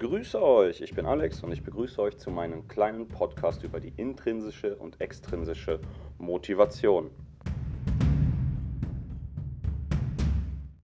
Grüße euch, ich bin Alex und ich begrüße euch zu meinem kleinen Podcast über die intrinsische und extrinsische Motivation.